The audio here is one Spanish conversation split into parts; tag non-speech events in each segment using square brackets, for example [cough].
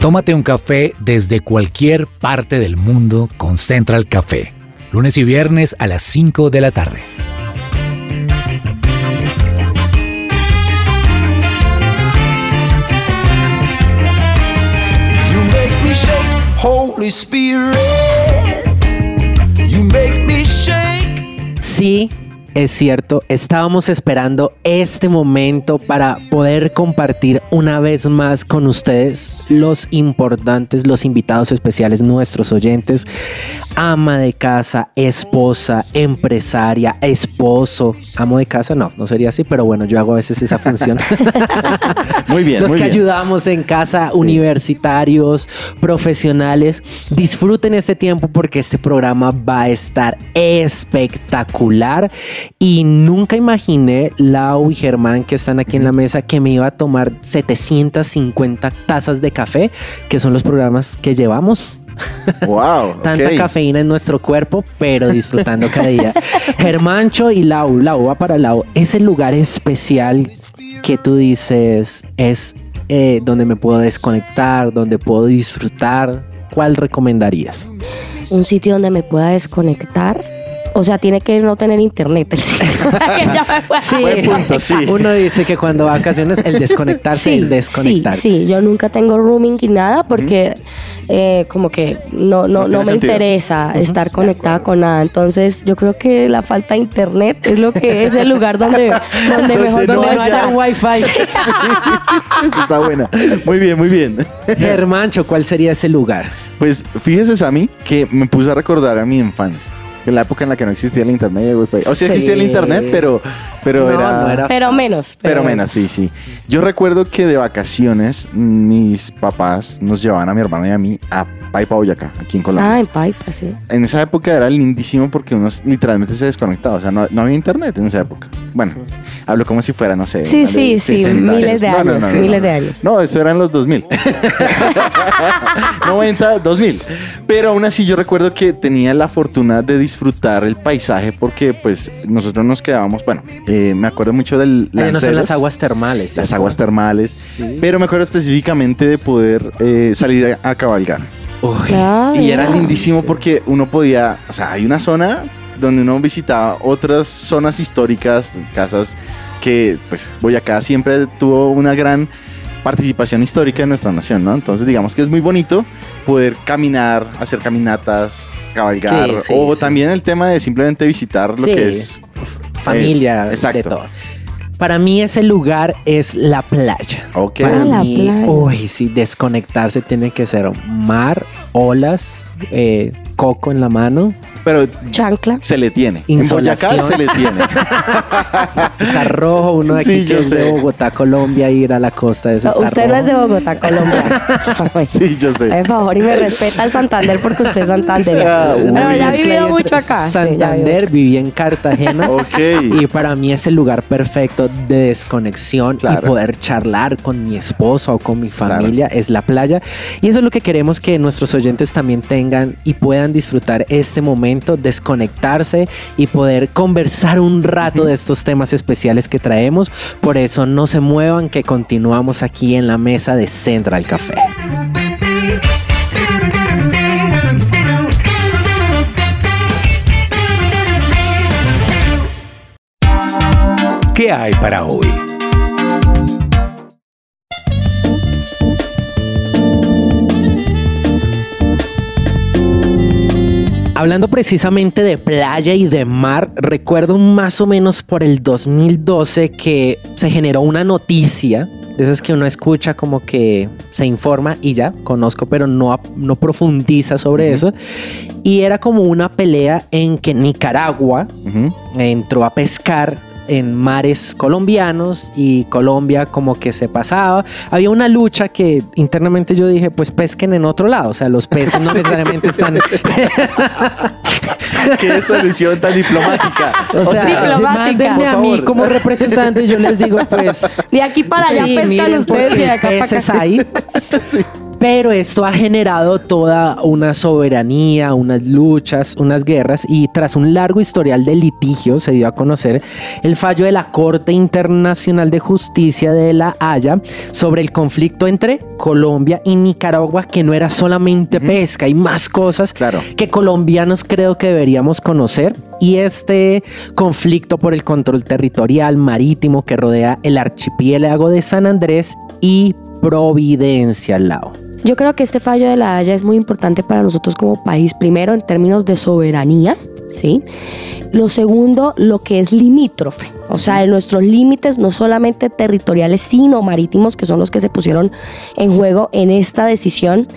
Tómate un café desde cualquier parte del mundo con Central Café. Lunes y viernes a las 5 de la tarde. You make me shake, Holy Spirit. You make me shake. Sí, es cierto, estábamos esperando este momento para poder compartir una vez más con ustedes los importantes, los invitados especiales, nuestros oyentes, ama de casa, esposa, empresaria, esposo, amo de casa, no, no sería así, pero bueno, yo hago a veces esa función. [laughs] Muy bien, Los muy que bien. ayudamos en casa, universitarios, profesionales, disfruten este tiempo porque este programa va a estar espectacular. Y nunca imaginé, Lau y Germán, que están aquí en la mesa, que me iba a tomar 750 tazas de café, que son los programas que llevamos. Wow. [laughs] Tanta cafeína en nuestro cuerpo, pero disfrutando cada día. [laughs] Germancho y Lau, Lau, va para Lau. Ese lugar especial que tú dices es eh, donde me puedo desconectar, donde puedo disfrutar. ¿Cuál recomendarías? Un sitio donde me pueda desconectar. O sea, tiene que no tener internet el sitio. Que ya me pueda- Buen punto, sí. Uno dice que cuando va a vacaciones el desconectarse es desconectar. Sí, sí, yo nunca tengo rooming ni nada porque eh, como que no, no, No no, me sentido. interesa estar conectada con nada. Entonces yo creo que la falta de internet es lo que es el lugar donde, [laughs] donde mejor no Donde no haya- haya wifi. [laughs] Eso está buena. Muy bien, muy bien. Germancho, ¿cuál sería ese lugar? Pues fíjese, Sammy, que me puso a recordar a mi infancia. En la época en la que no existía el internet y el wifi. O sea, Sí. existía el internet, pero, pero No, era... no era Pero menos. Pero menos, sí, sí. Yo recuerdo que de vacaciones mis papás nos llevaban a mi hermano y a mí a Paipa, Boyacá, aquí en Colombia. Ah, en Paipa, sí. En esa época era lindísimo porque uno literalmente se desconectaba, o sea, no, no había internet en esa época. Bueno, hablo como si fuera, no sé. Sí, sí, de sí, 60 miles de No, no, años, no, no, miles no. de años. No, eso era en los 2000. 90, 2000. Pero aún así yo recuerdo que tenía la fortuna de disfrutar el paisaje porque pues nosotros nos quedábamos, bueno, eh, me acuerdo mucho del... Allá no son las aguas termales. Las aguas termales. Sí. Pero me acuerdo específicamente de poder eh, salir a, a cabalgar. Uy, Y era lindísimo porque uno podía, o sea, hay una zona donde uno visitaba otras zonas históricas, casas que pues Boyacá siempre tuvo una gran participación histórica en nuestra nación, ¿no? Entonces digamos que es muy bonito poder caminar, hacer caminatas, cabalgar, Sí, sí, o sí. también el tema de simplemente visitar lo Sí. que es familia, Eh, de exacto. todo. Para mí ese lugar es la playa. Ok. Para Ah, la mí, playa. uy, sí, desconectarse tiene que ser mar, olas, eh, coco en la mano, Pero Chancla. se le tiene. En Insolación. Boyacá se le tiene. [laughs] está rojo, uno de aquí Sí, que es de sé. Bogotá, Colombia, ir a la costa de eso está Usted no es de rojo. Bogotá, Colombia. [laughs] sí, yo sé. Por favor, y me respeta el Santander porque usted es Santander. Ah, uy. Pero ya que vivido mucho acá. Sí, Santander, viví en Cartagena. [laughs] Ok. Y para mí es el lugar perfecto de desconexión Claro. y poder charlar con mi esposa o con mi familia es la playa. Y eso es lo que queremos que nuestros oyentes también tengan y puedan disfrutar este momento, desconectarse y poder conversar un rato de estos temas especiales que traemos. Por eso no se muevan que continuamos aquí en la mesa de Central Café. ¿Qué hay para hoy? Hablando precisamente de playa y de mar, recuerdo más o menos por el 2012 que se generó una noticia, de esas que uno escucha como que se informa y ya, conozco, pero no, no profundiza sobre eso. Y era como una pelea en que Nicaragua entró a pescar en mares colombianos y Colombia como que se pasaba. Había una lucha que internamente yo dije, pues pesquen en otro lado. O sea, los peces no [laughs] necesariamente están... [laughs] Qué solución tan diplomática. [laughs] O sea, Diplomática. mándenme a mí como representante y yo les digo, pues... De aquí para allá sí, pescan ustedes y de acá para peces acá. hay. Pero esto ha generado toda una soberanía, unas luchas, unas guerras y tras un largo historial de litigio se dio a conocer el fallo de la Corte Internacional de Justicia de La Haya sobre el conflicto entre Colombia y Nicaragua que no era solamente pesca, hay más cosas Claro. que colombianos creo que deberíamos conocer y este conflicto por el control territorial marítimo que rodea el archipiélago de San Andrés y Providencia al lado. Yo creo que este fallo de la Haya es muy importante para nosotros como país, primero en términos de soberanía, ¿sí? Lo segundo, lo que es limítrofe, o sea, de nuestros límites no solamente territoriales, sino marítimos, que son los que se pusieron en juego en esta decisión.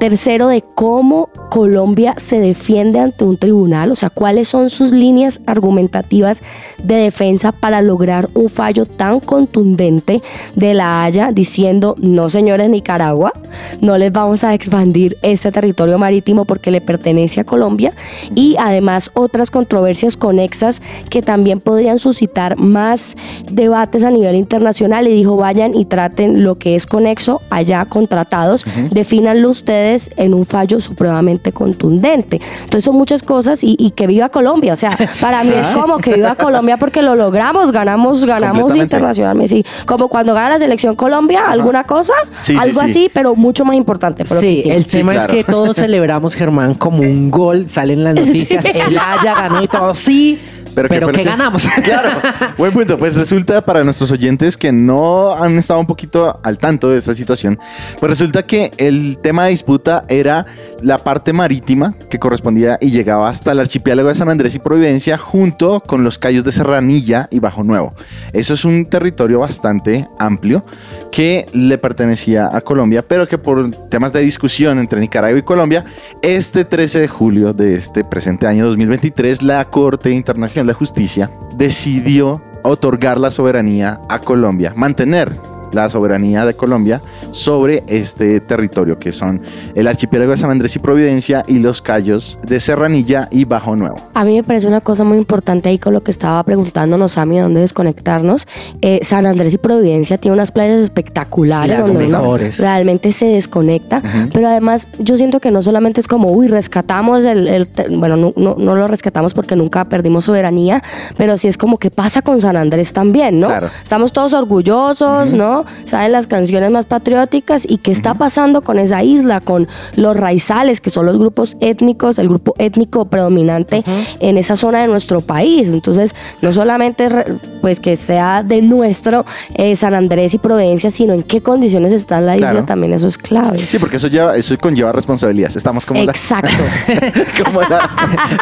Tercero, de cómo Colombia se defiende ante un tribunal, o sea, cuáles son sus líneas argumentativas de defensa para lograr un fallo tan contundente de la Haya diciendo, no señores Nicaragua, no les vamos a expandir este territorio marítimo porque le pertenece a Colombia y además otras controversias conexas que también podrían suscitar más debates a nivel internacional y dijo vayan y traten lo que es conexo allá contratados, defínanlo ustedes en un fallo supremamente contundente. Entonces son muchas cosas y, y que viva Colombia, o sea, para mí es [laughs] como que viva Colombia porque lo logramos, ganamos, ganamos internacionalmente, sí, como cuando gana la selección Colombia, alguna cosa, Sí, sí, algo sí. así, pero mucho más importante. fue lo que Sí, el Sí, tema claro. es que todos [laughs] celebramos Germán como un gol, salen las [laughs] noticias, Sí. el Haya ganó y todo, sí, pero, ¿qué que que- ganamos. [laughs] Claro, buen punto. Pues resulta para nuestros oyentes que no han estado un poquito al tanto de esta situación, pues resulta que el tema de disputa era la parte marítima que correspondía y llegaba hasta el archipiélago de San Andrés y Providencia junto con los cayos de Serranilla y Bajo Nuevo. Eso es un territorio bastante amplio que le pertenecía a Colombia, pero que por temas de discusión entre Nicaragua y Colombia, este 13 de julio de este presente año 2023, la Corte Internacional de Justicia decidió otorgar la soberanía a Colombia, mantener la soberanía de Colombia sobre este territorio que son el archipiélago de San Andrés y Providencia y los cayos de Serranilla y Bajo Nuevo. A mí me parece una cosa muy importante ahí con lo que estaba preguntándonos a mí, dónde desconectarnos. Eh, San Andrés y Providencia tiene unas playas espectaculares Las donde uno realmente se desconecta. Pero además, yo siento que no solamente es como, uy, rescatamos el. bueno, no, no, no lo rescatamos porque nunca perdimos soberanía, pero sí es como que pasa con San Andrés también, ¿no? Claro. Estamos todos orgullosos, ¿no? Saben las canciones más patrióticas y qué está pasando con esa isla, con los raizales, que son los grupos étnicos, el grupo étnico predominante en esa zona de nuestro país. Entonces, no solamente re- pues que sea de nuestro eh, San Andrés y Providencia, sino en qué condiciones está la isla, Claro. también eso es clave. Sí, porque eso, lleva, eso conlleva responsabilidades. Estamos como la- Exacto. [laughs] como, la-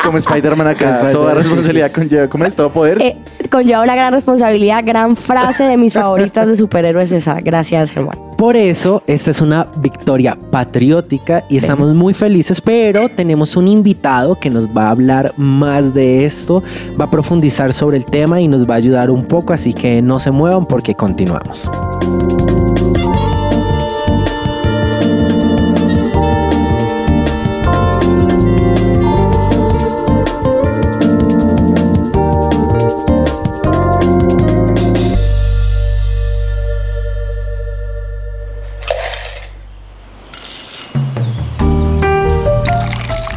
como Spider-Man acá. Toda responsabilidad conlleva. ¿Cómo es? Todo poder. Eh, conlleva una gran responsabilidad, gran frase de mis [laughs] favoritas de superhéroes esa. Gracias, Germán. Por eso, esta es una victoria patriótica y estamos muy felices, pero tenemos un invitado que nos va a hablar más de esto, va a profundizar sobre el tema y nos va a ayudar un poco, así que no se muevan porque continuamos.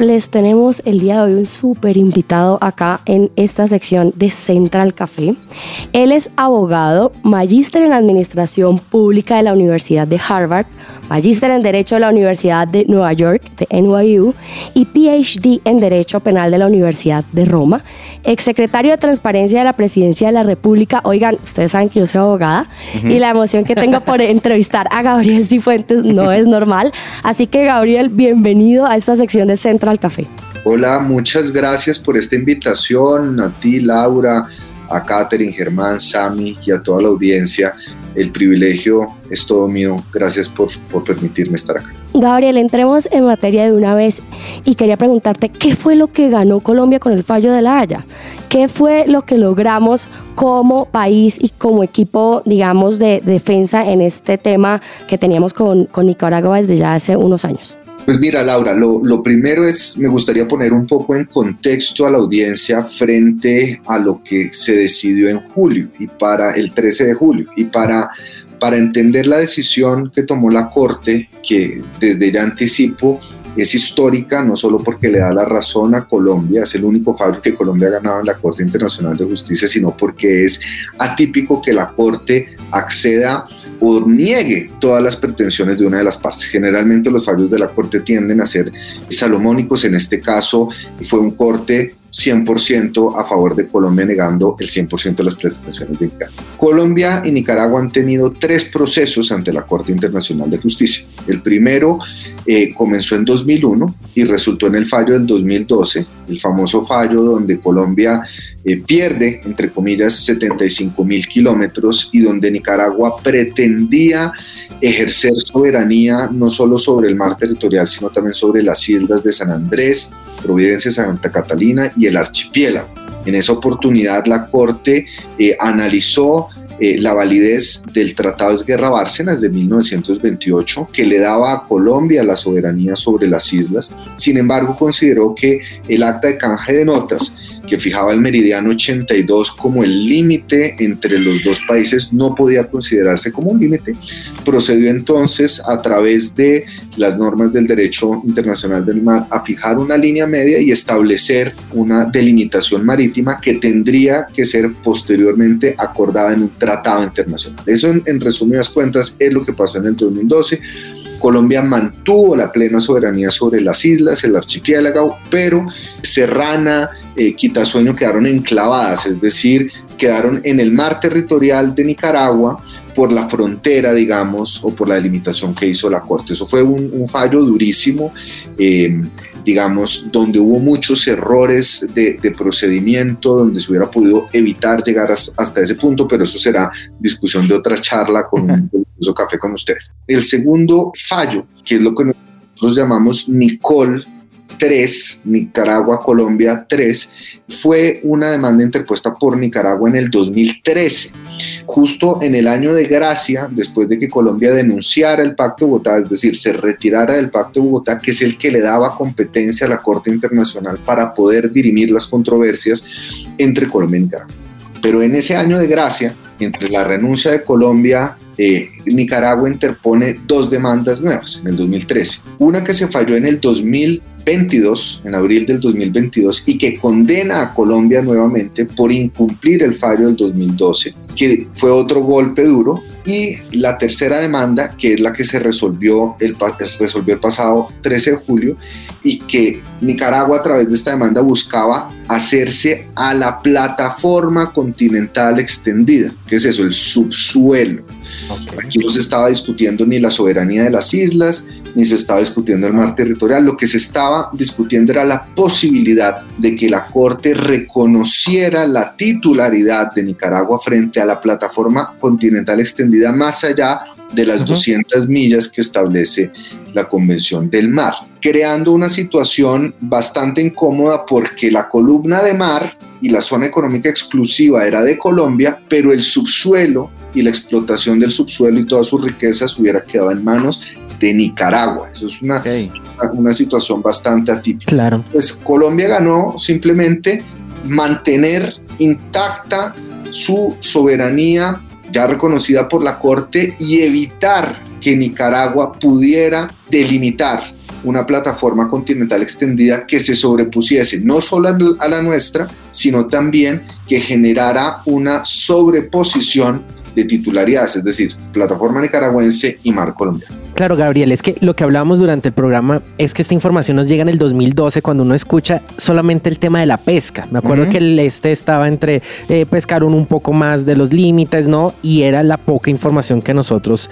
Les tenemos el día de hoy un súper invitado acá en esta sección de Central Café. Él es abogado, magíster en Administración Pública de la Universidad de Harvard, magíster en Derecho de la Universidad de Nueva York, de NYU, y PhD en Derecho Penal de la Universidad de Roma, exsecretario de Transparencia de la Presidencia de la República. Oigan, ustedes saben que yo soy abogada y la emoción que tengo por entrevistar a Gabriel Cifuentes no es normal. Así que, Gabriel, bienvenido a esta sección de Central Café. Hola, muchas gracias por esta invitación, a ti, Laura, a Catherine, Germán, Sami y a toda la audiencia. El privilegio es todo mío. Gracias por, por permitirme estar acá. Gabriel, entremos en materia de una vez y quería preguntarte qué fue lo que ganó Colombia con el fallo de la Haya. ¿Qué fue lo que logramos como país y como equipo, digamos, de defensa en este tema que teníamos con, con Nicaragua desde ya hace unos años? Pues mira, Laura, lo, primero es, me gustaría poner un poco en contexto a la audiencia frente a lo que se decidió en julio y para el 13 de julio. Y para, para entender la decisión que tomó la Corte, que desde ya anticipo es histórica, no solo porque le da la razón a Colombia, es el único fallo que Colombia ha ganado en la Corte Internacional de Justicia, sino porque es atípico que la Corte acceda o niegue todas las pretensiones de una de las partes. Generalmente los fallos de la Corte tienden a ser salomónicos, en este caso fue un corte 100% a favor de Colombia, negando el 100% de las pretensiones de Nicaragua. Colombia y Nicaragua han tenido tres procesos ante la Corte Internacional de Justicia. El primero eh, comenzó en 2001 y resultó en el fallo del 2012, el famoso fallo donde Colombia eh, pierde, entre comillas, 75 mil kilómetros y donde Nicaragua pretendía ejercer soberanía no solo sobre el mar territorial, sino también sobre las islas de San Andrés, Providencia, Santa Catalina y el archipiélago. En esa oportunidad la Corte eh, analizó eh, la validez del Tratado de Guerra Bárcenas de 1928, que le daba a Colombia la soberanía sobre las islas. Sin embargo, consideró que el acta de canje de notas que fijaba el meridiano 82 como el límite entre los dos países no podía considerarse como un límite. Procedió entonces a través de las normas del derecho internacional del mar a fijar una línea media y establecer una delimitación marítima que tendría que ser posteriormente acordada en un tratado internacional. Eso en, resumidas cuentas es lo que pasó en el 2012 Colombia mantuvo la plena soberanía sobre las islas, el archipiélago, pero Serrana, eh, Quitasueño quedaron enclavadas, es decir, quedaron en el mar territorial de Nicaragua por la frontera, digamos, o por la delimitación que hizo la Corte. Eso fue un, fallo durísimo. Eh, digamos, donde hubo muchos errores de, procedimiento, donde se hubiera podido evitar llegar hasta ese punto, pero eso será discusión de otra charla con un café con ustedes. El segundo fallo, que es lo que nosotros llamamos Nicole 3, Nicaragua, Colombia 3, fue una demanda interpuesta por Nicaragua en el 2013, justo en el año de gracia, después de que Colombia denunciara el Pacto de Bogotá, es decir, se retirara del Pacto de Bogotá, que es el que le daba competencia a la Corte Internacional para poder dirimir las controversias entre Colombia y Nicaragua. Pero en ese año de gracia, entre la renuncia de Colombia, eh, Nicaragua interpone dos demandas nuevas en el 2013. Una que se falló en el 2022, en abril del 2022, y que condena a Colombia nuevamente por incumplir el fallo del 2012, que fue otro golpe duro. Y la tercera demanda, que es la que se resolvió el, resolvió el pasado 13 de julio, y que Nicaragua a través de esta demanda buscaba hacerse a la plataforma continental extendida. ¿Qué es eso? El subsuelo. Aquí no se estaba discutiendo ni la soberanía de las islas, ni se estaba discutiendo el mar territorial. Lo que se estaba discutiendo era la posibilidad de que la Corte reconociera la titularidad de Nicaragua frente a la plataforma continental extendida más allá de las 200 millas que establece la Convención del Mar, creando una situación bastante incómoda porque la columna de mar y la zona económica exclusiva era de Colombia, pero el subsuelo y la explotación del subsuelo y todas sus riquezas hubiera quedado en manos de Nicaragua. Eso es una, una, situación bastante atípica. Claro. Pues Colombia ganó simplemente mantener intacta su soberanía ya reconocida por la Corte y evitar que Nicaragua pudiera delimitar una plataforma continental extendida que se sobrepusiese no solo a la nuestra, sino también que generara una sobreposición de titularidades, es decir, plataforma nicaragüense y mar colombiano. Claro, Gabriel, es que lo que hablamos durante el programa es que esta información nos llega en el 2012 cuando uno escucha solamente el tema de la pesca. Me acuerdo que el este estaba entre eh, pescar un poco más de los límites, ¿no? Y era la poca información que nosotros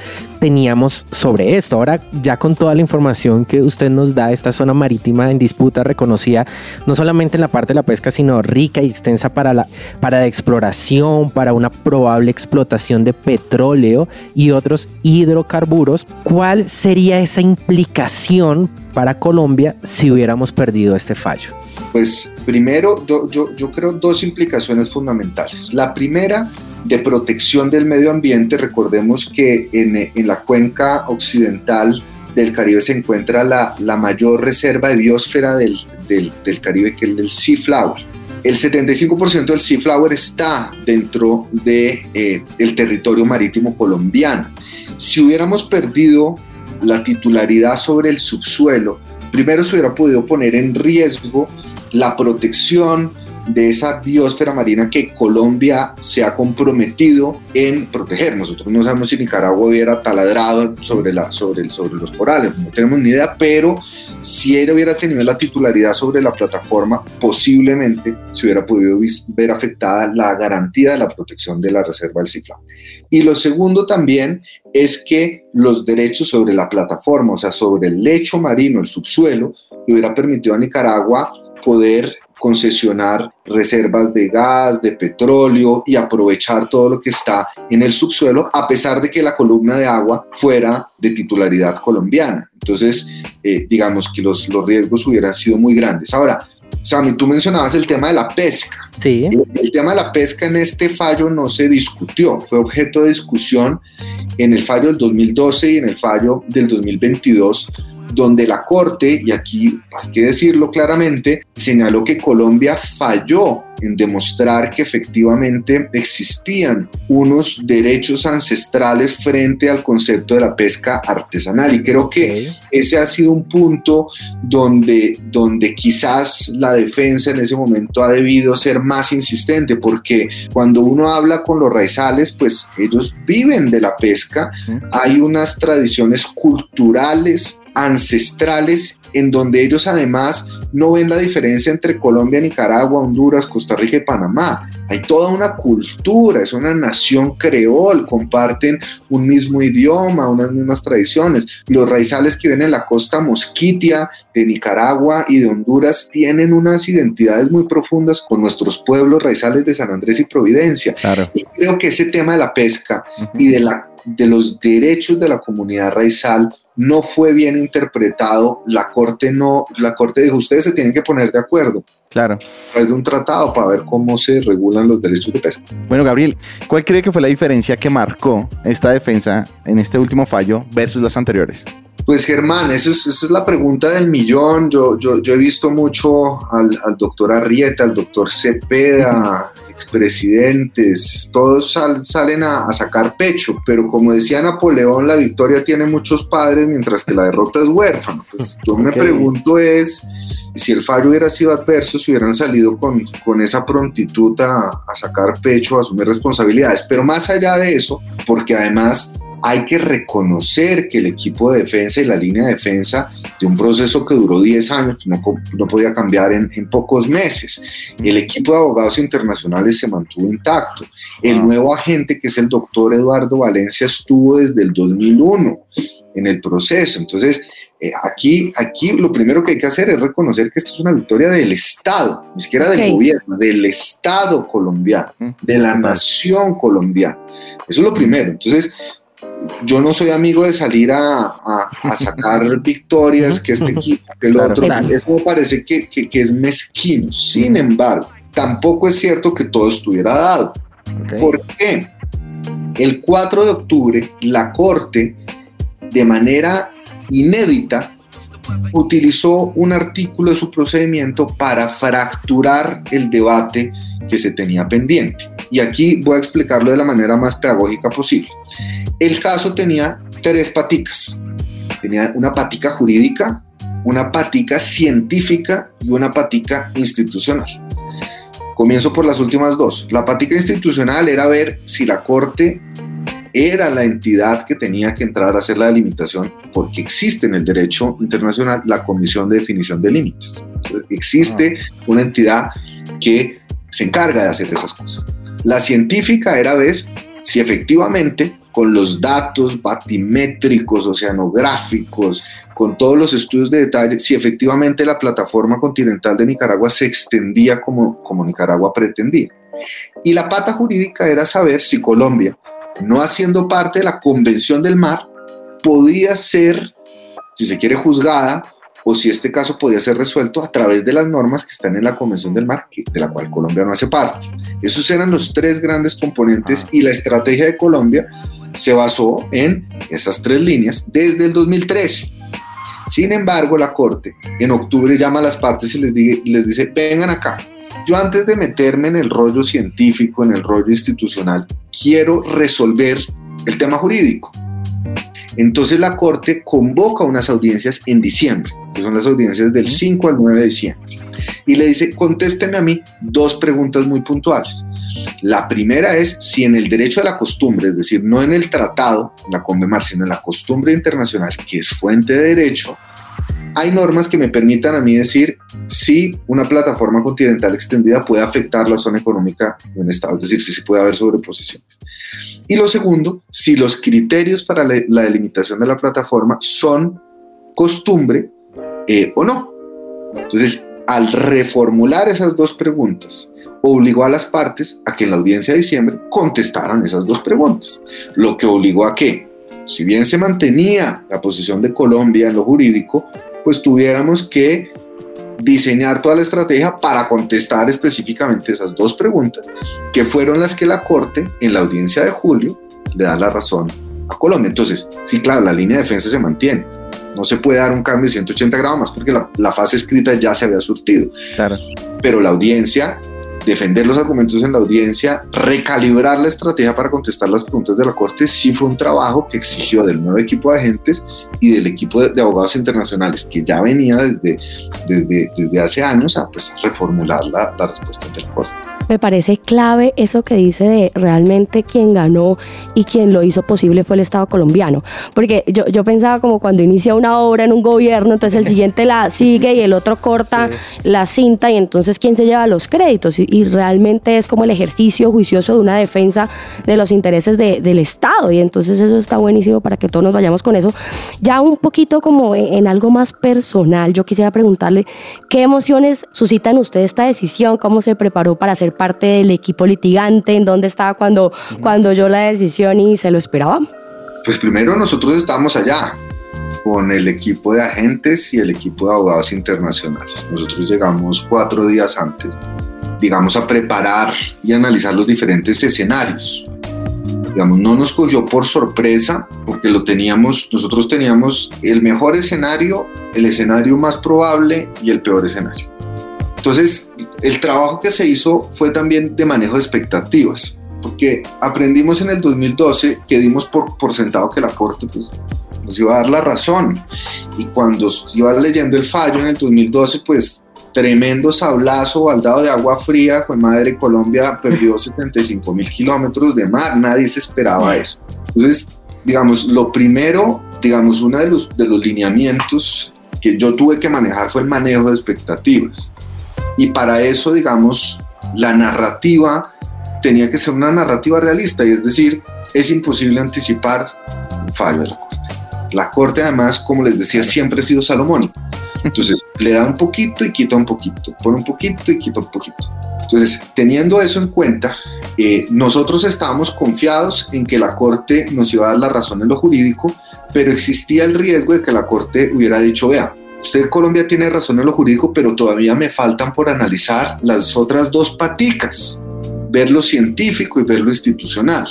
teníamos sobre esto. Ahora ya con toda la información que usted nos da, esta zona marítima en disputa reconocida no solamente en la parte de la pesca, sino rica y extensa para la, para la exploración, para una probable explotación de petróleo y otros hidrocarburos, ¿cuál sería esa implicación para Colombia si hubiéramos perdido este fallo? Pues primero, yo, yo, yo creo dos implicaciones fundamentales. La primera, de protección del medio ambiente, recordemos que en, en la cuenca occidental del Caribe se encuentra la, la mayor reserva de biosfera del, del, Caribe, que es el Sea Flower. El 75% del Sea Flower está dentro del de, eh, territorio marítimo colombiano. Si hubiéramos perdido la titularidad sobre el subsuelo, primero se hubiera podido poner en riesgo la protección de esa biosfera marina que Colombia se ha comprometido en proteger. Nosotros no sabemos si Nicaragua hubiera taladrado sobre, la, sobre, sobre los corales, no tenemos ni idea, pero si él hubiera tenido la titularidad sobre la plataforma, posiblemente se hubiera podido ver afectada la garantía de la protección de la reserva del cifrado. Y lo segundo también es que los derechos sobre la plataforma, o sea, sobre el lecho marino, el subsuelo, le hubiera permitido a Nicaragua poder concesionar reservas de gas, de petróleo y aprovechar todo lo que está en el subsuelo, a pesar de que la columna de agua fuera de titularidad colombiana. Entonces, eh, digamos que los, los riesgos hubieran sido muy grandes. Ahora, Sami, tú mencionabas el tema de la pesca. Sí. El, el, tema de la pesca en este fallo no se discutió, fue objeto de discusión en el fallo del 2012 y en el fallo del 2022 donde la Corte, y aquí hay que decirlo claramente, señaló que Colombia falló en demostrar que efectivamente existían unos derechos ancestrales frente al concepto de la pesca artesanal. Y creo que ese ha sido un punto donde, donde quizás la defensa en ese momento ha debido ser más insistente, porque cuando uno habla con los raizales, pues ellos viven de la pesca, hay unas tradiciones culturales ancestrales en donde ellos además no ven la diferencia entre Colombia, Nicaragua, Honduras, Costa Rica y Panamá. Hay toda una cultura, es una nación creol, comparten un mismo idioma, unas mismas tradiciones. Los raizales que viven en la costa mosquitia de Nicaragua y de Honduras tienen unas identidades muy profundas con nuestros pueblos raizales de San Andrés y Providencia. Claro. Y creo que ese tema de la pesca uh -huh. y de, la, de los derechos de la comunidad raizal no fue bien interpretado, la corte no, la corte dijo, ustedes se tienen que poner de acuerdo. Claro. Es de un tratado para ver cómo se regulan los derechos de pesca. Bueno, Gabriel, ¿cuál cree que fue la diferencia que marcó esta defensa en este último fallo versus las anteriores? Pues Germán, eso es, eso es la pregunta del millón. Yo, yo, yo he visto mucho al, al, doctor Arrieta, al doctor Cepeda, expresidentes, todos sal, salen a, a, sacar pecho, pero como decía Napoleón, la victoria tiene muchos padres mientras que la derrota es huérfano. Pues yo me pregunto es si el fallo hubiera sido adverso, si hubieran salido con, con esa prontitud a, a sacar pecho, a asumir responsabilidades. Pero más allá de eso, porque además hay que reconocer que el equipo de defensa y la línea de defensa de un proceso que duró 10 años no, no podía cambiar en, en, pocos meses. El equipo de abogados internacionales se mantuvo intacto. El nuevo agente, que es el doctor Eduardo Valencia, estuvo desde el 2001 en el proceso. Entonces, eh, aquí, aquí lo primero que hay que hacer es reconocer que esta es una victoria del Estado, ni siquiera del okay. gobierno, del Estado colombiano, de la nación colombiana. Eso es lo primero. Entonces, yo no soy amigo de salir a, a, a sacar [laughs] victorias, que este equipo, que el claro, otro. Claro. Eso me parece que, que, que, es mezquino. Sin embargo, tampoco es cierto que todo estuviera dado. Okay. ¿Por qué? El 4 de octubre, la Corte, de manera inédita, utilizó un artículo de su procedimiento para fracturar el debate que se tenía pendiente. Y aquí voy a explicarlo de la manera más pedagógica posible. El caso tenía tres paticas. Tenía una patica jurídica, una patica científica y una patica institucional. Comienzo por las últimas dos. La patica institucional era ver si la Corte era la entidad que tenía que entrar a hacer la delimitación, porque existe en el derecho internacional la Comisión de Definición de Límites. Existe una entidad que se encarga de hacer esas cosas. La científica era ver si efectivamente con los datos batimétricos, oceanográficos, con todos los estudios de detalle, si efectivamente la plataforma continental de Nicaragua se extendía como, como Nicaragua pretendía. Y la pata jurídica era saber si Colombia, no haciendo parte de la Convención del Mar, podía ser, si se quiere, juzgada o si este caso podía ser resuelto a través de las normas que están en la Convención del Mar, de la cual Colombia no hace parte. Esos eran los tres grandes componentes y la estrategia de Colombia se basó en esas tres líneas desde el 2013. Sin embargo, la Corte en octubre llama a las partes y les, les dice, vengan acá, yo antes de meterme en el rollo científico, en el rollo institucional, quiero resolver el tema jurídico. Entonces la Corte convoca unas audiencias en diciembre, que son las audiencias del 5 al 9 de diciembre, y le dice, contésteme a mí dos preguntas muy puntuales. La primera es si en el derecho a la costumbre, es decir, no en el tratado, la CONVEMAR, sino en la costumbre internacional, que es fuente de derecho, hay normas que me permitan a mí decir si una plataforma continental extendida puede afectar la zona económica de un Estado, es decir, si puede haber sobreposiciones. Y lo segundo, si los criterios para la delimitación de la plataforma son costumbre eh, o no. Entonces, al reformular esas dos preguntas, obligó a las partes a que en la audiencia de diciembre contestaran esas dos preguntas, lo que obligó a que, si bien se mantenía la posición de Colombia en lo jurídico, pues tuviéramos que diseñar toda la estrategia para contestar específicamente esas dos preguntas, que fueron las que la Corte en la audiencia de julio le da la razón a Colombia. Entonces, sí, claro, la línea de defensa se mantiene. No se puede dar un cambio de 180 grados más porque la, la fase escrita ya se había surtido. Claro. Pero la audiencia defender los argumentos en la audiencia, recalibrar la estrategia para contestar las preguntas de la Corte, sí fue un trabajo que exigió del nuevo equipo de agentes y del equipo de, abogados internacionales que ya venía desde, desde, desde hace años a pues, reformular la, la respuesta de la Corte me parece clave eso que dice de realmente quien ganó y quien lo hizo posible fue el Estado colombiano. Porque yo, yo pensaba como cuando inicia una obra en un gobierno, entonces el siguiente la [laughs] sigue y el otro corta la cinta y entonces quién se lleva los créditos. Y, realmente es como el ejercicio juicioso de una defensa de los intereses del Estado. Y entonces eso está buenísimo para que todos nos vayamos con eso. Ya un poquito como en, algo más personal, yo quisiera preguntarle qué emociones suscitan usted esta decisión, cómo se preparó para ser parte del equipo litigante? ¿En dónde estaba cuando, cuando yo la decisión y se lo esperaba? Pues primero nosotros estábamos allá con el equipo de agentes y el equipo de abogados internacionales. Nosotros llegamos cuatro días antes, digamos, a preparar y analizar los diferentes escenarios. Digamos, no nos cogió por sorpresa porque lo teníamos, nosotros teníamos el mejor escenario, el escenario más probable y el peor escenario. Entonces, el trabajo que se hizo fue también de manejo de expectativas, porque aprendimos en el 2012 que dimos por, por sentado que la Corte pues, nos iba a dar la razón. Y cuando iba leyendo el fallo en el 2012, pues tremendo sablazo, baldado de agua fría, fue madre Colombia perdió [laughs] 75 mil kilómetros de mar, nadie se esperaba eso. Entonces, digamos, lo primero, digamos, uno de los, de los lineamientos que yo tuve que manejar fue el manejo de expectativas. Y para eso, digamos, la narrativa tenía que ser una narrativa realista, y es decir, es imposible anticipar un fallo de la Corte. La Corte, además, como les decía, siempre ha sido salomónica. Entonces, [laughs] le da un poquito y quita un poquito, pone un poquito y quita un poquito. Entonces, teniendo eso en cuenta, eh, nosotros estábamos confiados en que la Corte nos iba a dar la razón en lo jurídico, pero existía el riesgo de que la Corte hubiera dicho, vea, Usted Colombia tiene razón en lo jurídico, pero todavía me faltan por analizar las otras dos paticas, ver lo científico y ver lo institucional.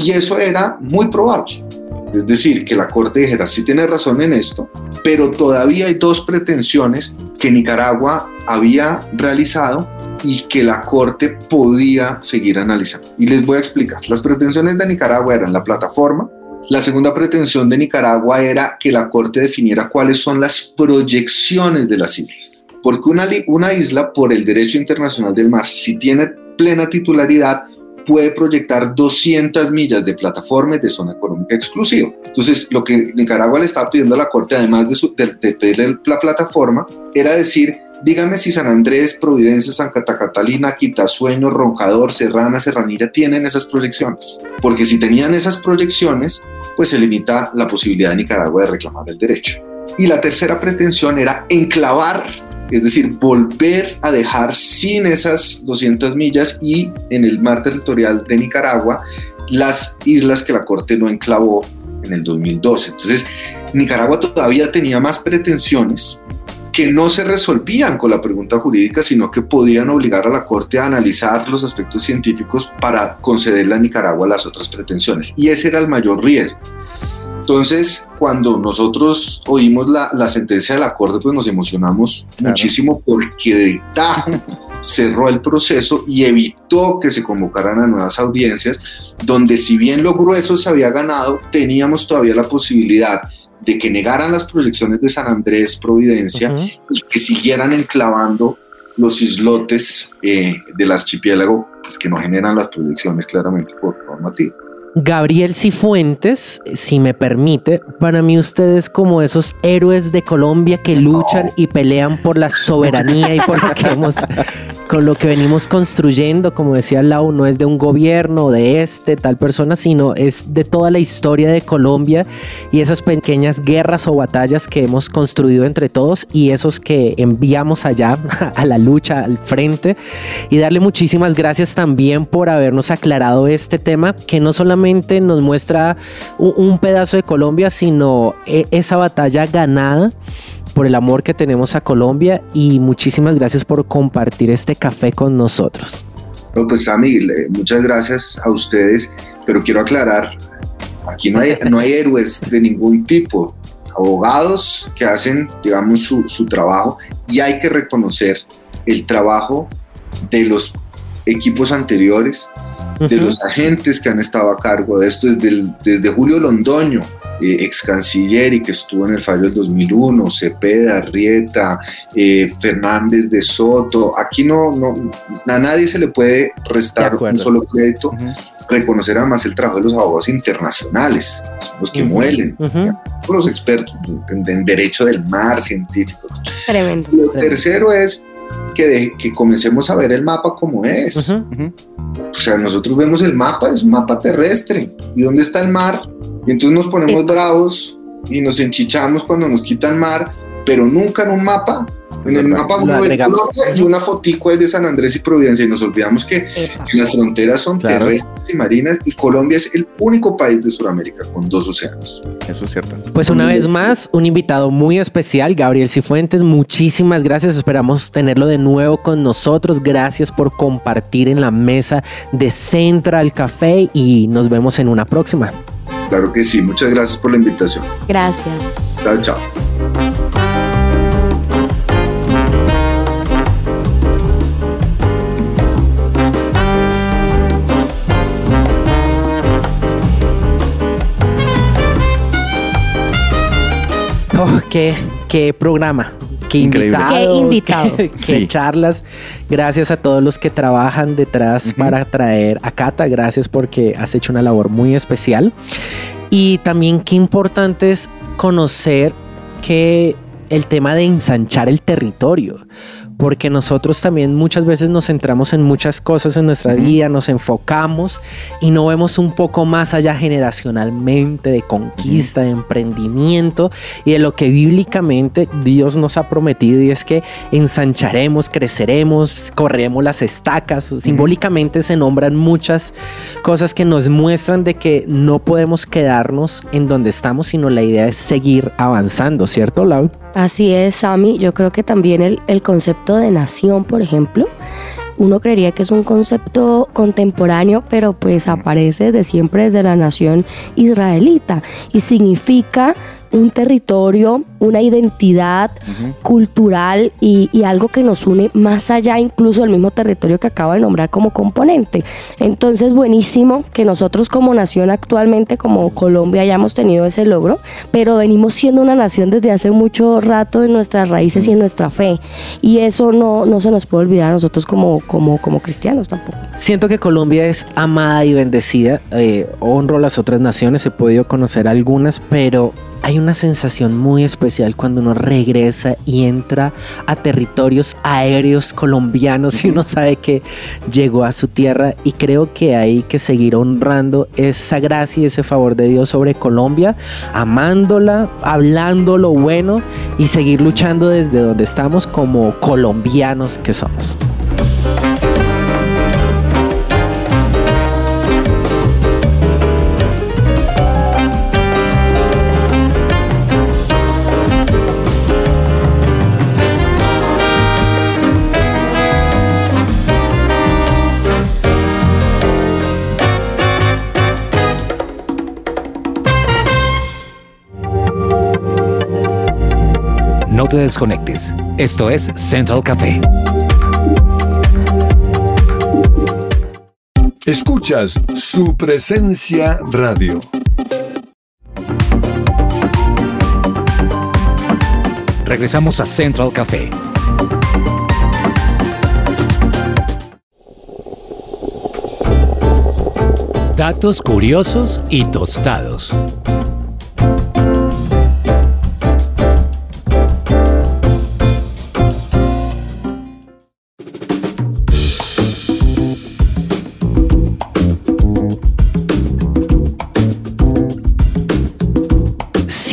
Y eso era muy probable. Es decir, que la Corte dijera, sí tiene razón en esto, pero todavía hay dos pretensiones que Nicaragua había realizado y que la Corte podía seguir analizando. Y les voy a explicar. Las pretensiones de Nicaragua eran la plataforma, la segunda pretensión de Nicaragua era que la Corte definiera cuáles son las proyecciones de las islas. Porque una, una isla, por el derecho internacional del mar, si tiene plena titularidad, puede proyectar 200 millas de plataformas de zona económica exclusiva. Entonces, lo que Nicaragua le estaba pidiendo a la Corte, además de, su, de, la plataforma, era decir dígame si San Andrés, Providencia, San Cata Catalina, Quitasueño, Ronjador, Serrana, Serranilla tienen esas proyecciones. Porque si tenían esas proyecciones, pues se limita la posibilidad de Nicaragua de reclamar el derecho. Y la tercera pretensión era enclavar, es decir, volver a dejar sin esas 200 millas y en el mar territorial de Nicaragua las islas que la Corte no enclavó en el 2012. Entonces, Nicaragua todavía tenía más pretensiones que no se resolvían con la pregunta jurídica, sino que podían obligar a la Corte a analizar los aspectos científicos para concederle a Nicaragua las otras pretensiones. Y ese era el mayor riesgo. Entonces, cuando nosotros oímos la, la sentencia de la Corte, pues nos emocionamos muchísimo porque de tajo [laughs] cerró el proceso y evitó que se convocaran a nuevas audiencias, donde si bien lo grueso se había ganado, teníamos todavía la posibilidad de que negaran las proyecciones de San Andrés, Providencia, y que siguieran enclavando los islotes eh, del archipiélago, pues, que no generan las proyecciones claramente por normativa. Gabriel Cifuentes, si me permite, para mí ustedes como esos héroes de Colombia que luchan y pelean por la soberanía y por lo que [laughs] hemos, con lo que venimos construyendo, como decía Lau, no es de un gobierno, de este, tal persona, sino es de toda la historia de Colombia y esas pequeñas guerras o batallas que hemos construido entre todos y esos que enviamos allá [laughs] a la lucha, al frente. Y darle muchísimas gracias también por habernos aclarado este tema que no solamente nos muestra un, pedazo de Colombia, sino e, esa batalla ganada por el amor que tenemos a Colombia y muchísimas gracias por compartir este café con nosotros. No, pues Sammy, muchas gracias a ustedes, pero quiero aclarar, aquí no hay, no hay héroes de ningún tipo, abogados que hacen, digamos, su, su trabajo y hay que reconocer el trabajo de los equipos anteriores, de los agentes que han estado a cargo de esto desde, desde Julio Londoño, eh, ex canciller y que estuvo en el fallo del 2001, Cepeda, Rieta, eh, Fernández de Soto. Aquí no, no, a nadie se le puede restar un solo crédito. Reconocer además el trabajo de los abogados internacionales, los que muelen, los expertos en, derecho del mar, científicos. Tremendo. Lo tercero es que, que comencemos a ver el mapa como es. O sea, nosotros vemos el mapa, es un mapa terrestre. ¿Y dónde está el mar? Y entonces nos ponemos bravos y nos enchichamos cuando nos quitan mar, pero nunca en un mapa en el mapa Colombia y una fotico es de San Andrés y Providencia y nos olvidamos que, las fronteras son terrestres y marinas y Colombia es el único país de Sudamérica con dos océanos. Eso es cierto. Pues una vez más, un invitado muy especial, Gabriel Cifuentes. Muchísimas gracias. Esperamos tenerlo de nuevo con nosotros. Gracias por compartir en la mesa de Central Café y nos vemos en una próxima. Claro que sí. Muchas gracias por la invitación. Gracias. Chao, chao. Oh, qué, qué programa. Qué Increíble. invitado. Qué invitado. Qué, [laughs] qué Sí. charlas. Gracias a todos los que trabajan detrás para traer a Cata. Gracias porque has hecho una labor muy especial. Y también qué importante es conocer que el tema de ensanchar el territorio. Porque nosotros también muchas veces nos centramos en muchas cosas en nuestra vida, nos enfocamos y no vemos un poco más allá generacionalmente de conquista, de emprendimiento y de lo que bíblicamente Dios nos ha prometido y es que ensancharemos, creceremos, corremos las estacas. Simbólicamente se nombran muchas cosas que nos muestran de que no podemos quedarnos en donde estamos, sino la idea es seguir avanzando, ¿cierto, Lau? Así es, Sami. Yo creo que también el, el concepto de nación, por ejemplo, uno creería que es un concepto contemporáneo, pero pues aparece de siempre desde la nación israelita y significa un territorio, una identidad cultural y, y algo que nos une más allá incluso del mismo territorio que acabo de nombrar como componente. Entonces, buenísimo que nosotros como nación actualmente, como Colombia, hayamos tenido ese logro, pero venimos siendo una nación desde hace mucho rato en nuestras raíces y en nuestra fe. Y eso no, no se nos puede olvidar a nosotros como, como, como cristianos tampoco. Siento que Colombia es amada y bendecida. eh, honro a las otras naciones, he podido conocer algunas, pero hay una sensación muy especial cuando uno regresa y entra a territorios aéreos colombianos y uno sabe que llegó a su tierra y creo que hay que seguir honrando esa gracia y ese favor de Dios sobre Colombia, amándola, hablando lo bueno y seguir luchando desde donde estamos como colombianos que somos. No te desconectes. Esto es Central Café. Escuchas su presencia radio. Regresamos a Central Café. Datos curiosos y tostados.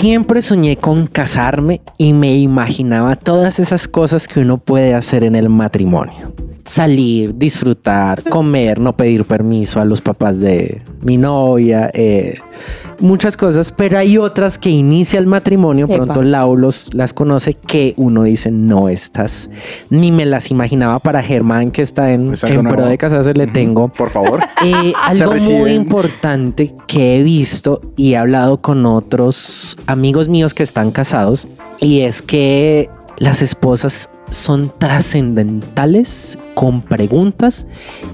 Siempre soñé con casarme y me imaginaba todas esas cosas que uno puede hacer en el matrimonio. Salir, disfrutar, comer, no pedir permiso a los papás de mi novia, eh, muchas cosas, pero hay otras que inicia el matrimonio, Epa. pronto Lau los- las conoce, que uno dice, no estas, ni me las imaginaba para Germán que está en, Es algo en pro de casarse, le tengo Por favor. eh, [laughs] algo muy importante que he visto y he hablado con otros amigos míos que están casados y es que las esposas son trascendentales con preguntas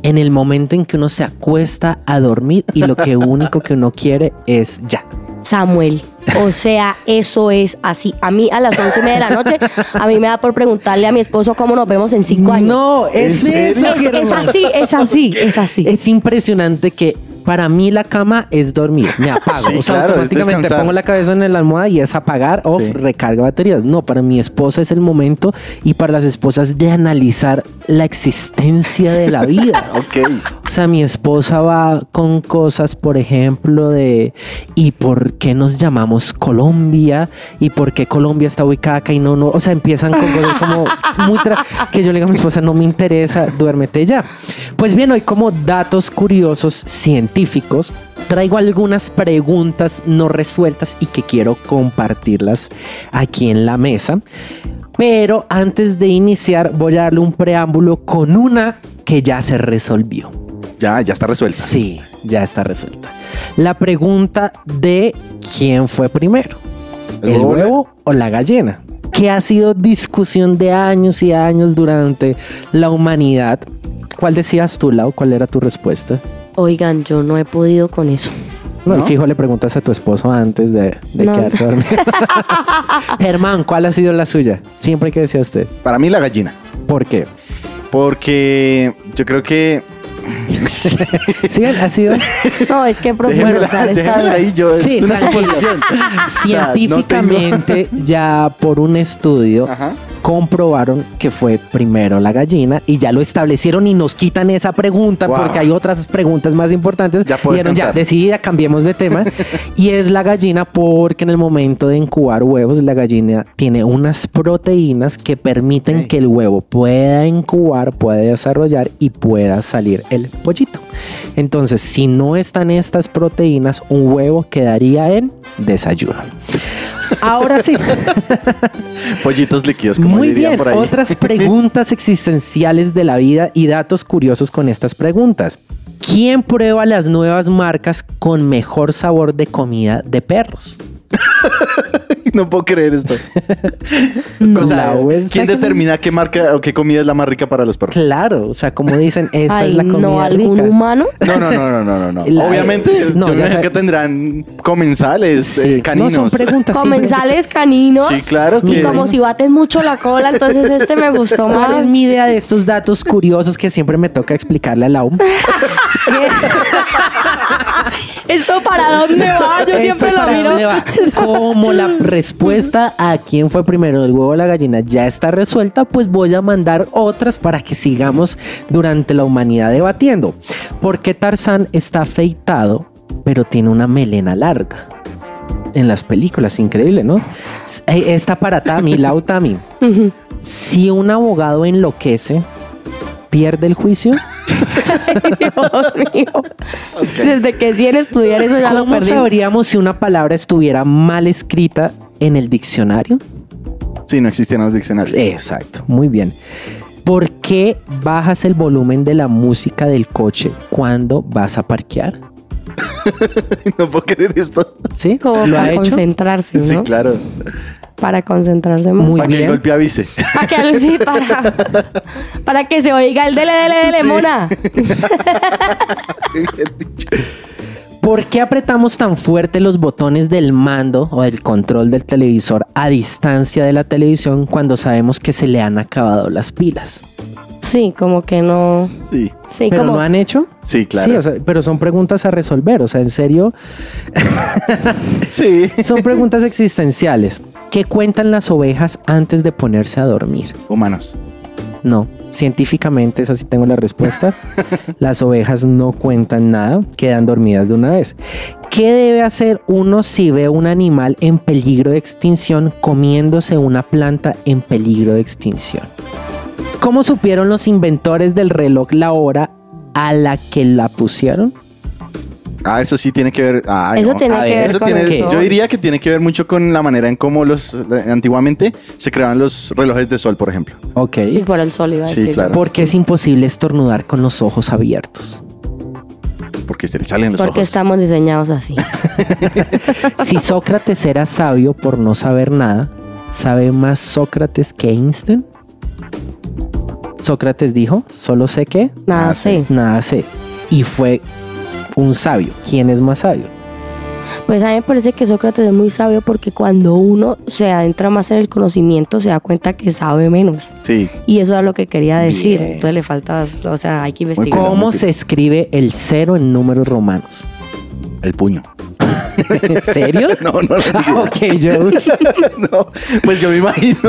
en el momento en que uno se acuesta a dormir y lo que único que uno quiere es ya. Samuel. O sea, eso es así. A mí a las once y media de la noche, a mí me da por preguntarle a mi esposo cómo nos vemos en cinco años. No, es es, es así, es así, es así. Es impresionante que para mí la cama es dormir, me [laughs] apago. Sí, o sea, claro, automáticamente pongo la cabeza en la almohada y es apagar o Sí. recarga baterías. No, para mi esposa es el momento y para las esposas de analizar la existencia de la vida. [laughs] ok. O sea, mi esposa va con cosas, por ejemplo, de ¿y por qué nos llamamos Colombia? ¿Y por qué Colombia está ubicada acá y no, no? O sea, empiezan con cosas como [laughs] muy tra- que yo le digo a mi esposa, no me interesa, duérmete ya. Pues bien, hoy como datos curiosos científicos, traigo algunas preguntas no resueltas y que quiero compartirlas aquí en la mesa. Pero antes de iniciar, voy a darle un preámbulo con una que ya se resolvió. Ya, ya está resuelta. Sí, ya está resuelta. La pregunta de quién fue primero, ¿El el huevo? huevo o la gallina, que ha sido discusión de años y años durante la humanidad. ¿Cuál decías tú, Lau? ¿Cuál era tu respuesta? Oigan, yo no he podido con eso. No, y fijo, le preguntas a tu esposo antes de, de No. quedarse dormido. [laughs] Germán, ¿cuál ha sido la suya? Siempre que decía usted. Para mí la gallina. ¿Por qué? Porque yo creo que... [laughs] ¿Sí? ¿Ha sido? No, es que está déjenmela ahí, yo, es Sí, una tranquilos. suposición. O sea, no Científicamente, ya por un estudio, Ajá. Comprobaron que fue primero la gallina y ya lo establecieron y nos quitan esa pregunta Wow. porque hay otras preguntas más importantes. Ya Dijeron, ya, decidida, cambiemos de tema. [laughs] y es la gallina porque en el momento de incubar huevos, la gallina tiene unas proteínas que permiten que el huevo pueda incubar, pueda desarrollar y pueda salir el pollito. Entonces, si no están estas proteínas, un huevo quedaría en desayuno. Ahora sí. [laughs] Pollitos líquidos, como Muy dirían bien, por ahí. otras preguntas [laughs] existenciales de la vida y datos curiosos con estas preguntas. ¿Quién prueba las nuevas marcas con mejor sabor de comida de perros? [laughs] no puedo creer esto. No. [laughs] O sea, ¿quién determina qué marca o qué comida es la más rica para los perros? Claro, o sea, como dicen, [laughs] esta Ay, es la comida no, algún rica. humano. No, no, no, no, no, no. no. La- Obviamente, no, yo me sé que tendrán comensales, Sí, eh, caninos. No, son preguntas. sí, Comensales caninos. Sí, claro Y que- como si baten mucho la cola, entonces este me gustó ¿Cuál más. es mi idea de estos datos curiosos que siempre me toca explicarle a la U? [laughs] ¿Esto para dónde va? Yo ¿Esto siempre lo miro. Como la respuesta a quién fue primero, el huevo o la gallina, ya está resuelta, pues voy a mandar otras para que sigamos durante la humanidad debatiendo. ¿Por qué Tarzán está afeitado, pero tiene una melena larga? En las películas, increíble, ¿no? Eh, Esta para Tami, Lau Tami. Si un abogado enloquece, pierde el juicio. Dios mío. Desde que sí en estudiar eso ya lo ¿Cómo perdí. sabríamos si una palabra estuviera mal escrita en el diccionario? Sí, no existían los diccionarios. Exacto, muy bien. ¿Por qué bajas el volumen de la música del coche cuando vas a parquear? [laughs] no puedo creer esto. ¿Sí? Como ¿Lo ha para hecho? concentrarse, ¿no? Sí, claro. Para concentrarse más. Muy Para que el golpe avise. Para que, sí, para, para que se oiga el dele, dele, dele, Sí. mona. [laughs] ¿Por qué apretamos tan fuerte los botones del mando o del control del televisor a distancia de la televisión cuando sabemos que se le han acabado las pilas? Sí, como que no. Sí, Sí, ¿Pero como. lo han hecho? sí, claro. Sí, o sea, pero son preguntas a resolver. O sea, en serio, sí. [laughs] son preguntas existenciales. ¿Qué cuentan las ovejas antes de ponerse a dormir? Humanos. No, científicamente, esa sí tengo la respuesta. [laughs] Las ovejas no cuentan nada, quedan dormidas de una vez. ¿Qué debe hacer uno si ve un animal en peligro de extinción comiéndose una planta en peligro de extinción? ¿Cómo supieron los inventores del reloj la hora a la que la pusieron? Ah, eso sí tiene que ver. ah, Eso no. tiene A que ver eso con tiene- el sol. Yo diría que tiene que ver mucho con la manera en cómo los antiguamente se creaban los relojes de sol, por ejemplo. Ok. Y por el sol iba a Sí, decir. claro. Porque es imposible estornudar con los ojos abiertos. Porque se le salen los Porque ojos. estamos diseñados así. [laughs] Si Sócrates era sabio por no saber nada, ¿sabe más Sócrates que Einstein? Sócrates dijo, solo sé que Nada Ah, sé. nada sé. Y fue un sabio. ¿Quién es más sabio? Pues a mí me parece que Sócrates es muy sabio porque cuando uno se adentra más en el conocimiento se da cuenta que sabe menos. Sí. Y eso es lo que quería decir. Bien. Entonces le falta, o sea, hay que investigar. ¿Cómo se escribe el cero en números romanos? El puño. ¿En serio? [laughs] No, no, no. Ah, ok, yo. [laughs] no, pues yo me imagino.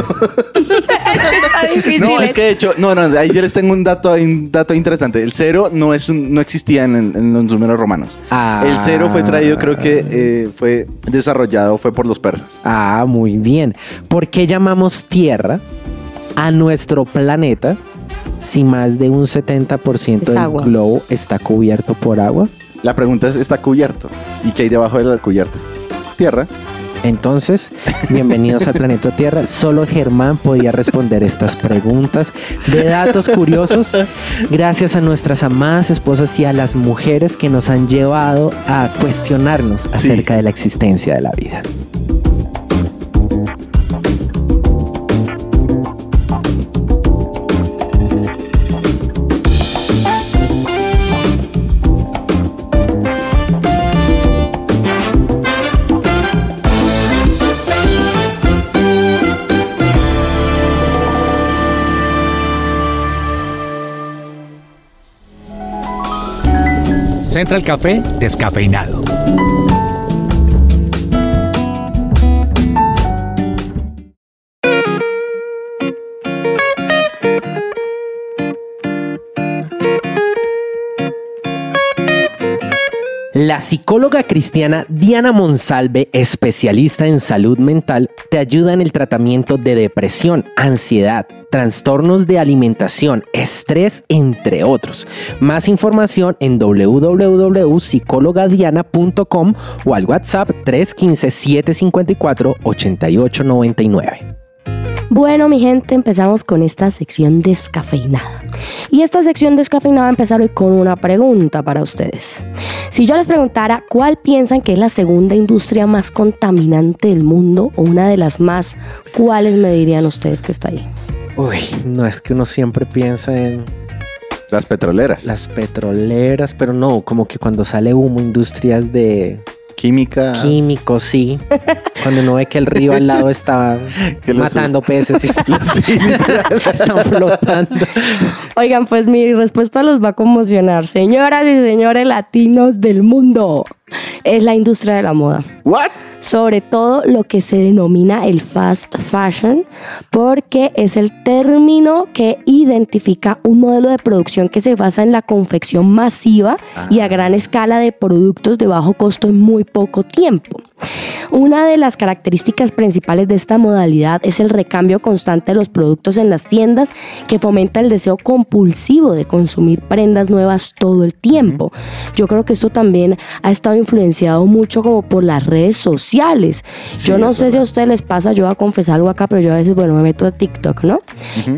Está difícil. No, es que de hecho, no, no, ahí yo les tengo un dato, un dato interesante. El cero no es un, no existía en, en los números romanos. Ah. El cero fue traído, creo que eh, fue desarrollado, fue por los persas. Ah, muy bien. ¿Por qué llamamos Tierra a nuestro planeta si más de un 70% Es del agua. globo está cubierto por agua? La pregunta es, ¿está cubierto? ¿Y qué hay debajo de la cubierta? Tierra. Entonces, bienvenidos al planeta Tierra. Solo Germán podía responder estas preguntas de datos curiosos gracias a nuestras amadas esposas y a las mujeres que nos han llevado a cuestionarnos acerca de la existencia de la vida. Central Café descafeinado. La psicóloga cristiana Diana Monsalve, especialista en salud mental, te ayuda en el tratamiento de depresión, ansiedad, trastornos de alimentación, estrés, entre otros. Más información en www.psicologadiana.com o al WhatsApp 315-754-8899. Bueno, mi gente, empezamos con esta sección descafeinada. Y esta sección descafeinada va a empezar hoy con una pregunta para ustedes. Si yo les preguntara cuál piensan que es la segunda industria más contaminante del mundo o una de las más, ¿cuáles me dirían ustedes que está ahí? Uy, no es que uno siempre piensa en Las petroleras. las petroleras, pero no, como que cuando sale humo, industrias de Química. químicos, sí. Cuando uno ve que el río al lado está [laughs] matando [laughs] peces y [laughs] están flotando. Oigan, pues mi respuesta los va a conmocionar. Señoras y señores latinos del mundo, es la industria de la moda. ¿What? sobre todo lo que se denomina el fast fashion, porque es el término que identifica un modelo de producción que se basa en la confección masiva y a gran escala de productos de bajo costo en muy poco tiempo. Una de las características principales de esta modalidad es el recambio constante de los productos en las tiendas que fomenta el deseo compulsivo de consumir prendas nuevas todo el tiempo. Yo creo que esto también ha estado influenciado mucho como por las redes sociales. yo no sé si a ustedes les pasa, yo voy a confesar algo acá, pero yo a veces, bueno, me meto a TikTok, ¿no?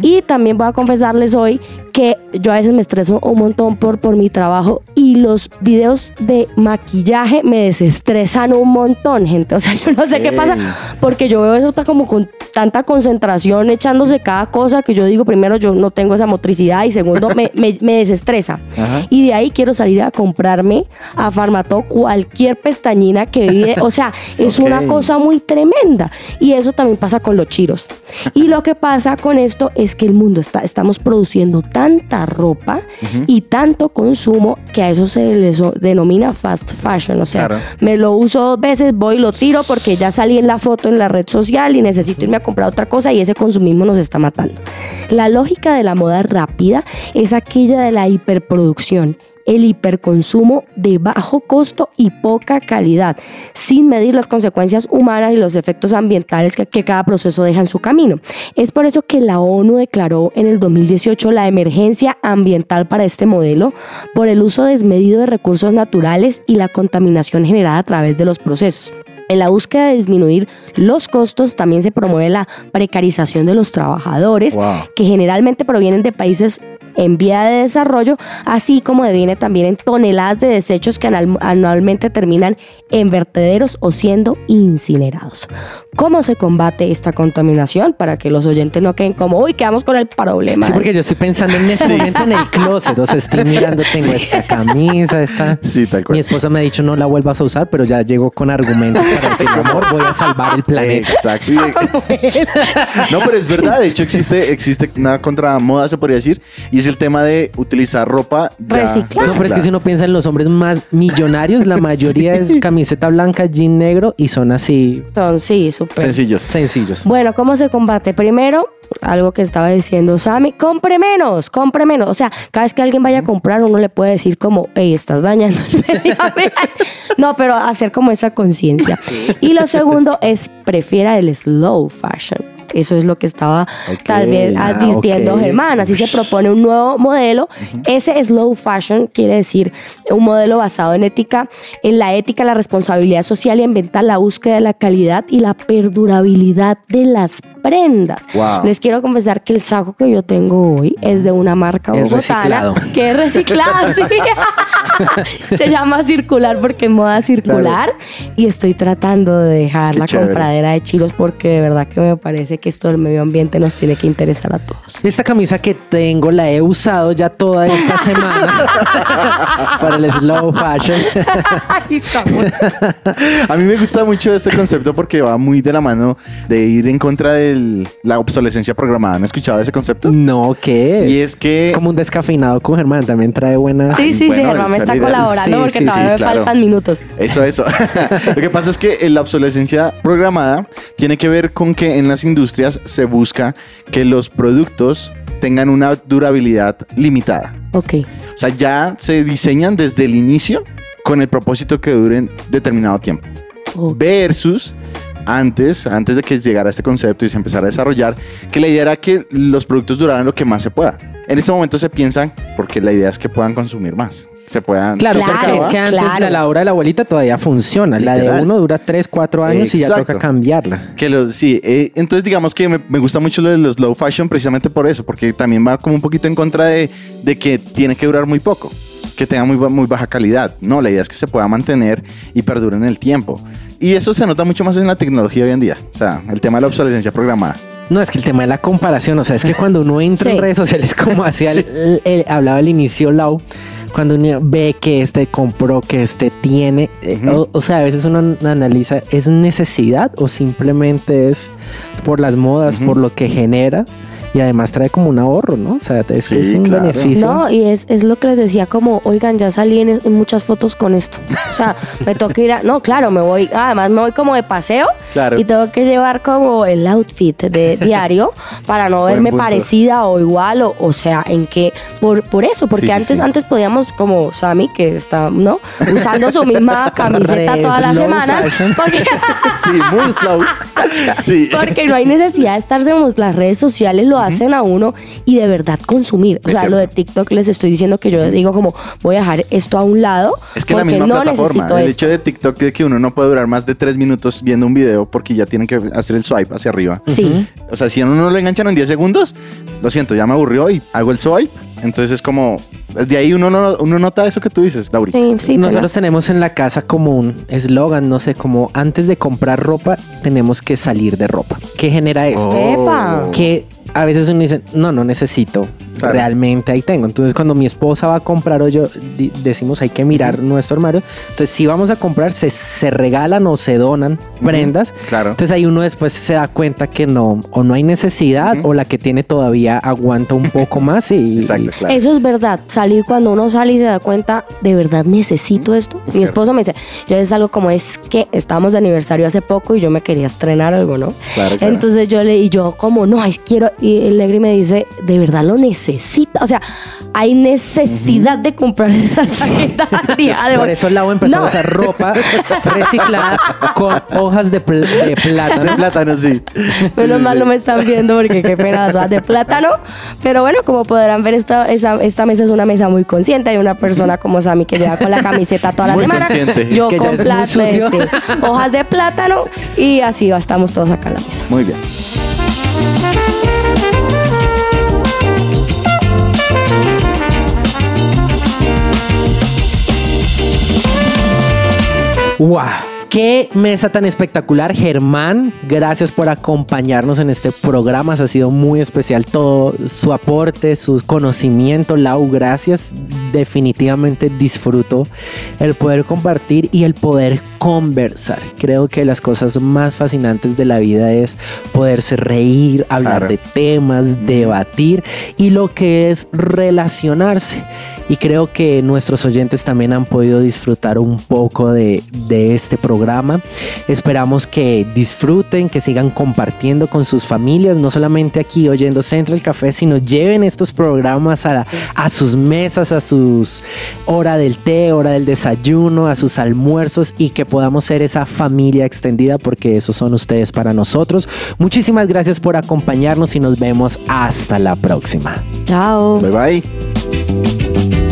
Y también voy a confesarles hoy que yo a veces me estreso un montón por, por mi trabajo y los videos de maquillaje me desestresan un montón, gente. [laughs] O sea, yo no sé qué pasa porque yo veo eso está como con tanta concentración echándose cada cosa que yo digo, primero, yo no tengo esa motricidad y segundo, me, me, me desestresa. [laughs] Y de ahí quiero salir a comprarme a Farmato cualquier pestañina que vive. O sea, [laughs] es una cosa muy tremenda. Y eso también pasa con los chiros. Y lo que pasa con esto es que el mundo está, estamos produciendo tanta ropa y tanto consumo que a eso se le so- denomina fast fashion. O sea, Claro. me lo uso dos veces, voy y lo tiro porque ya salí en la foto en la red social y necesito irme a comprar otra cosa y ese consumismo nos está matando. La lógica de la moda rápida es aquella de la hiperproducción el hiperconsumo de bajo costo y poca calidad, sin medir las consecuencias humanas y los efectos ambientales que, que cada proceso deja en su camino. Es por eso que la ONU declaró en el 2018 la emergencia ambiental para este modelo por el uso desmedido de recursos naturales y la contaminación generada a través de los procesos. En la búsqueda de disminuir los costos también se promueve la precarización de los trabajadores, Wow. que generalmente provienen de países en vía de desarrollo, así como deviene también en toneladas de desechos que anualmente terminan en vertederos o siendo incinerados. ¿Cómo se combate esta contaminación? Para que los oyentes no queden como, uy, quedamos con el problema. Sí, porque yo estoy pensando en este momento en el closet. O sea, estoy [laughs] mirando, tengo esta camisa, esta. Sí, tal cual. Mi esposa me ha dicho no la vuelvas a usar, pero ya llego con argumentos para decir, amor, voy a salvar el planeta. Exacto. Sí, [laughs] [laughs] no, pero es verdad. De hecho, existe, existe una contramoda, se podría decir, y es el tema de utilizar ropa ya Reciclada. No, pero es que si uno piensa en los hombres más millonarios, la [laughs] mayoría Sí. es camiseta blanca, jean negro y son así Son, sí, súper. sencillos. sencillos. Bueno, ¿cómo se combate? Primero, algo que estaba diciendo Sammy, compre menos, compre menos. O sea, cada vez que alguien vaya a comprar, uno le puede decir como, hey, estás dañando el medio ambiente". [laughs] No, pero hacer como esa conciencia. Y lo segundo es, prefiera el slow fashion. Eso es lo que estaba tal vez ah, advirtiendo ok. Germán. Así se propone un nuevo modelo. Ese slow fashion quiere decir un modelo basado en ética, en la ética, la responsabilidad social y ambiental, la búsqueda de la calidad y la perdurabilidad de las prendas. Wow. Les quiero confesar que el saco que yo tengo hoy es de una marca Es bogotana reciclado. que es reciclado, sí. [laughs] Se llama circular porque es moda circular y estoy tratando de dejar Qué la chévere. compradera de chilos porque de verdad que me parece que esto del medio ambiente nos tiene que interesar a todos. Esta camisa que tengo la he usado ya toda esta semana [laughs] para el slow fashion. [laughs] A mí me gusta mucho este concepto porque va muy de la mano de ir en contra de la obsolescencia programada. ¿Han escuchado ese concepto? No, ¿qué? Y es que... Es como un descafeinado con Germán, también trae buenas. Sí, sí, sí, Germán me está colaborando Sí, porque sí, todavía sí, me claro. faltan minutos. Eso, eso. [laughs] Lo que pasa es que la obsolescencia programada tiene que ver con que en las industrias se busca que los productos tengan una durabilidad limitada. Ok. O sea, ya se diseñan desde el inicio con el propósito que duren determinado tiempo. Ok. Versus antes, antes de que llegara este concepto y se empezara a desarrollar, que la idea era que los productos duraran lo que más se pueda. En este momento se piensan, porque la idea es que puedan consumir más. Se puedan... Claro, se Claro, es que antes claro. la labor de la abuelita todavía funciona. La de uno dura 3, 4 años y ya toca cambiarla. Que los, sí, eh, entonces digamos que me, me gusta mucho lo de los low fashion precisamente por eso, porque también va como un poquito en contra de, de que tiene que durar muy poco, que tenga muy, muy baja calidad. No, la idea es que se pueda mantener y perdure en el tiempo. Y eso se nota mucho más en la tecnología hoy en día. O sea, el tema de la obsolescencia programada. No, es que el tema de la comparación, o sea, es que cuando uno entra Sí. en redes sociales, como [laughs] hacía Sí. el- el- hablaba al inicio Lau, cuando uno ve que este compró, que este tiene, eh, o, o sea, a veces uno an- analiza, ¿es necesidad o simplemente es por las modas, por lo que genera y además trae como un ahorro, ¿no? O sea, es, Sí, es un claro. beneficio. No, y es, es lo que les decía, como, oigan, ya salí en, en muchas fotos con esto. O sea, [laughs] me toca ir a. No, claro, me voy. Además, me voy como de paseo. Claro. Y tengo que llevar como el outfit de [laughs] diario para no verme parecida o igual. O, o sea, en que. Por, por eso, porque Sí, antes, sí. antes podíamos, como Sammy, que está, ¿no? Usando su misma [laughs] camiseta toda la semana. Porque. Sí, muy slow. Sí. Porque no hay necesidad de estarse, las redes sociales lo hacen a uno y de verdad consumir. O sea, cierto. lo de TikTok les estoy diciendo que yo digo como voy a dejar esto a un lado. Es que la porque misma no plataforma, necesito el esto. hecho de TikTok de que uno no puede durar más de tres minutos viendo un video porque ya tienen que hacer el swipe hacia arriba. Sí. O sea, si a uno no lo enganchan en 10 segundos, lo siento, ya me aburrió y hago el swipe. Entonces es como, de ahí uno, no, uno nota eso que tú dices, Lauri. Sí, sí, Nosotros tenemos en la casa como un eslogan, no sé, como antes de comprar ropa tenemos que salir de ropa. ¿Qué genera esto? Oh. Epa. Que a veces uno dice, no, no necesito, Claro. realmente ahí tengo. Entonces cuando mi esposa va a comprar o yo decimos hay que mirar nuestro armario, entonces si vamos a comprar se, se regalan o se donan prendas. Claro. Entonces ahí uno después se da cuenta que no, o no hay necesidad Ujú. o la que tiene todavía aguanta un poco [laughs] más y... Exacto, claro. Eso es verdad. Salir cuando uno sale y se da cuenta, de verdad necesito esto. Mi Cierto. esposo me dice, yo es algo como es que estábamos de aniversario hace poco y yo me quería estrenar algo, ¿no? Claro, claro. Entonces yo le y yo como no, ay, quiero y el negro me dice, "De verdad lo necesita." O sea, hay necesidad de comprar esa chaqueta al [laughs] día de Por hoy. eso Lau empezó No. a usar ropa [laughs] reciclada con hojas de, pl- de plátano. de plátano, sí. Menos sí, mal sí. no me están viendo porque qué hojas de plátano. Pero bueno, como podrán ver, esta, esa- esta mesa es una mesa muy consciente. Hay una persona como Sammy que lleva con la camiseta toda la Muy semana. consciente. Yo Que con plátano, sí, hojas de plátano y así va, estamos todos acá en la mesa. Muy bien. ¡Wow! Qué mesa tan espectacular, Germán. Gracias por acompañarnos en este programa. Ha sido muy especial todo su aporte, su conocimiento. Lau, gracias. Definitivamente disfruto el poder compartir y el poder conversar. Creo que las cosas más fascinantes de la vida es poderse reír, hablar Claro. de temas, debatir y lo que es relacionarse. Y creo que nuestros oyentes también han podido disfrutar un poco de, de este programa. Esperamos que disfruten, que sigan compartiendo con sus familias, no solamente aquí oyendo Central Café, sino lleven estos programas a, a sus mesas, a sus hora del té, hora del desayuno, a sus almuerzos y que podamos ser esa familia extendida porque esos son ustedes para nosotros. Muchísimas gracias por acompañarnos y nos vemos hasta la próxima. Chao. Bye bye.